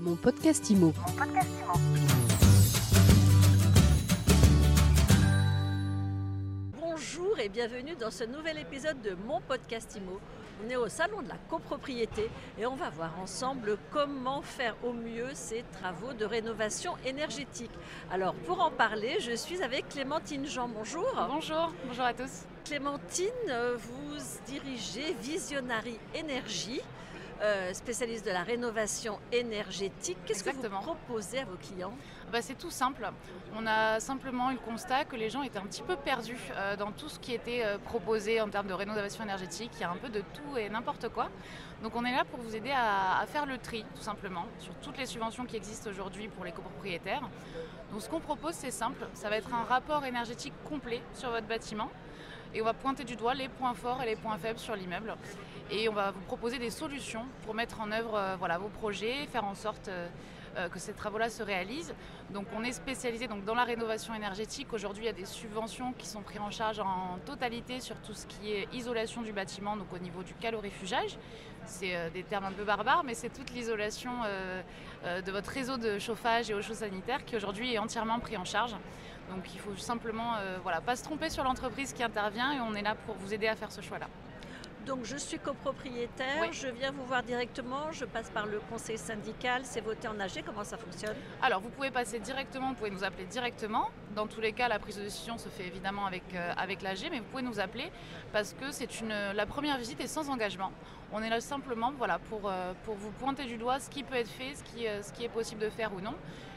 Mon podcast IMO. Bonjour et bienvenue dans ce nouvel épisode de mon podcast IMO. On est au salon de la copropriété et on va voir ensemble comment faire au mieux ces travaux de rénovation énergétique. Alors pour en parler, je suis avec Clémentine Jean. Bonjour. Bonjour, bonjour à tous. Clémentine, vous dirigez Visionary Énergie. Euh, spécialiste de la rénovation énergétique. Qu'est-ce que vous proposez à vos clients Bah, c'est tout simple. On a simplement eu le constat que les gens étaient un petit peu perdus euh, dans tout ce qui était euh, proposé en termes de rénovation énergétique. Il y a un peu de tout et n'importe quoi. Donc on est là pour vous aider à, à faire le tri, tout simplement, sur toutes les subventions qui existent aujourd'hui pour les copropriétaires. Donc ce qu'on propose, c'est simple. Ça va être un rapport énergétique complet sur votre bâtiment. Et on va pointer du doigt les points forts et les points faibles sur l'immeuble. Et on va vous proposer des solutions pour mettre en œuvre euh, vos projets, faire en sorte euh, que ces travaux-là se réalisent. Donc on est spécialisé donc, dans la rénovation énergétique. Aujourd'hui, il y a des subventions qui sont prises en charge en totalité sur tout ce qui est isolation du bâtiment, donc au niveau du calorifugage. C'est euh, des termes un peu barbares, mais c'est toute l'isolation euh, euh, de votre réseau de chauffage et eau chaude sanitaire qui aujourd'hui est entièrement pris en charge. Donc il faut simplement euh, voilà, pas se tromper sur l'entreprise qui intervient et on est là pour vous aider à faire ce choix-là. Donc je suis copropriétaire, Oui. je viens vous voir directement, je passe par le conseil syndical, c'est voté en AG, comment ça fonctionne? Alors, vous pouvez passer directement, vous pouvez nous appeler directement. Dans tous les cas, la prise de décision se fait évidemment avec, euh, avec l'AG, mais vous pouvez nous appeler parce que c'est une, la première visite est sans engagement. On est là simplement voilà, pour, euh, pour vous pointer du doigt ce qui peut être fait, ce qui, euh, ce qui est possible de faire ou non.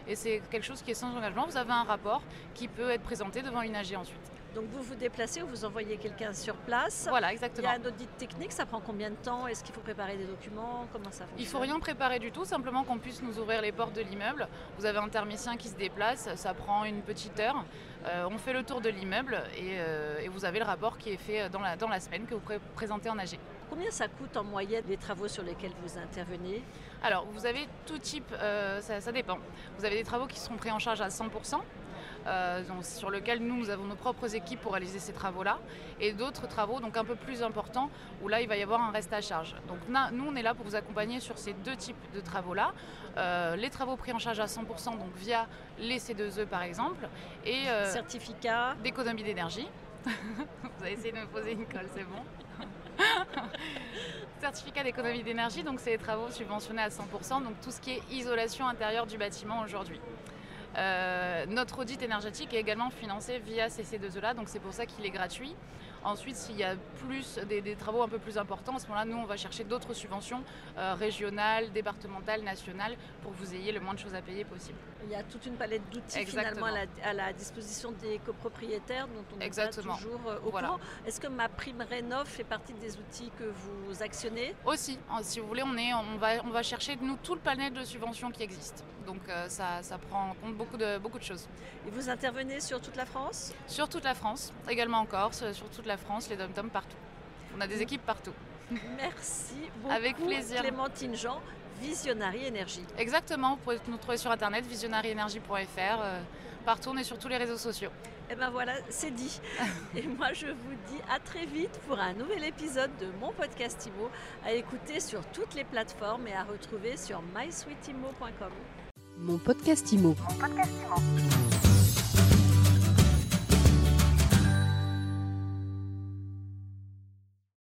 Et c'est quelque chose qui est sans engagement. Vous avez un rapport qui peut être présenté devant une AG ensuite. Donc vous vous déplacez ou vous envoyez quelqu'un sur place Voilà, Il y exactement. a un audit technique, ça prend combien de temps? Est-ce qu'il faut préparer des documents? Comment ça fonctionne Il faut rien préparer du tout, simplement qu'on puisse nous ouvrir les portes de l'immeuble. Vous avez un thermicien qui se déplace, ça prend une petite heure. Euh, on fait le tour de l'immeuble et, euh, et vous avez le rapport qui est fait dans la, dans la semaine que vous pourrez présenter en AG. Combien ça coûte en moyenne les travaux sur lesquels vous intervenez? Alors, vous avez tout type, euh, ça, ça dépend. Vous avez des travaux qui seront pris en charge à 100%. Euh, donc, sur lesquels nous, nous avons nos propres équipes pour réaliser ces travaux-là, et d'autres travaux donc un peu plus importants où là il va y avoir un reste à charge. Donc nous, on est là pour vous accompagner sur ces deux types de travaux-là. Euh, les travaux pris en charge à 100% donc via les C2E par exemple, et euh, Certificat d'économie d'énergie. Vous avez essayé de me poser une colle, c'est bon. Certificat d'économie d'énergie, donc c'est des travaux subventionnés à 100%, donc tout ce qui est isolation intérieure du bâtiment aujourd'hui. Euh, notre audit énergétique est également financé via ces C2E-là, donc c'est pour ça qu'il est gratuit. Ensuite, s'il y a plus des, des travaux un peu plus importants, à ce moment-là, nous, on va chercher d'autres subventions euh, régionales, départementales, nationales, pour que vous ayez le moins de choses à payer possible. Il y a toute une palette d'outils finalement à la, à la disposition des copropriétaires dont on Exactement. toujours euh, au Voilà. courant. Est-ce que ma prime Rénov fait partie des outils que vous actionnez? Aussi, si vous voulez, on, est, on, va, on va chercher nous tout le panel de subventions qui existe. Donc euh, ça, ça prend en compte beaucoup de, beaucoup de choses. Et vous intervenez sur toute la France Sur toute la France, également en Corse, sur toute la France, les dom partout. On a des équipes partout. Merci beaucoup Avec plaisir. Clémentine Jean, Visionary Énergie. Exactement, vous pouvez nous trouver sur internet, visionaryenergie.fr. euh, partout, on est sur tous les réseaux sociaux. Et ben voilà, c'est dit. Et moi je vous dis à très vite pour un nouvel épisode de mon podcast IMO à écouter sur toutes les plateformes et à retrouver sur mysweetimo.com. Mon podcast IMO.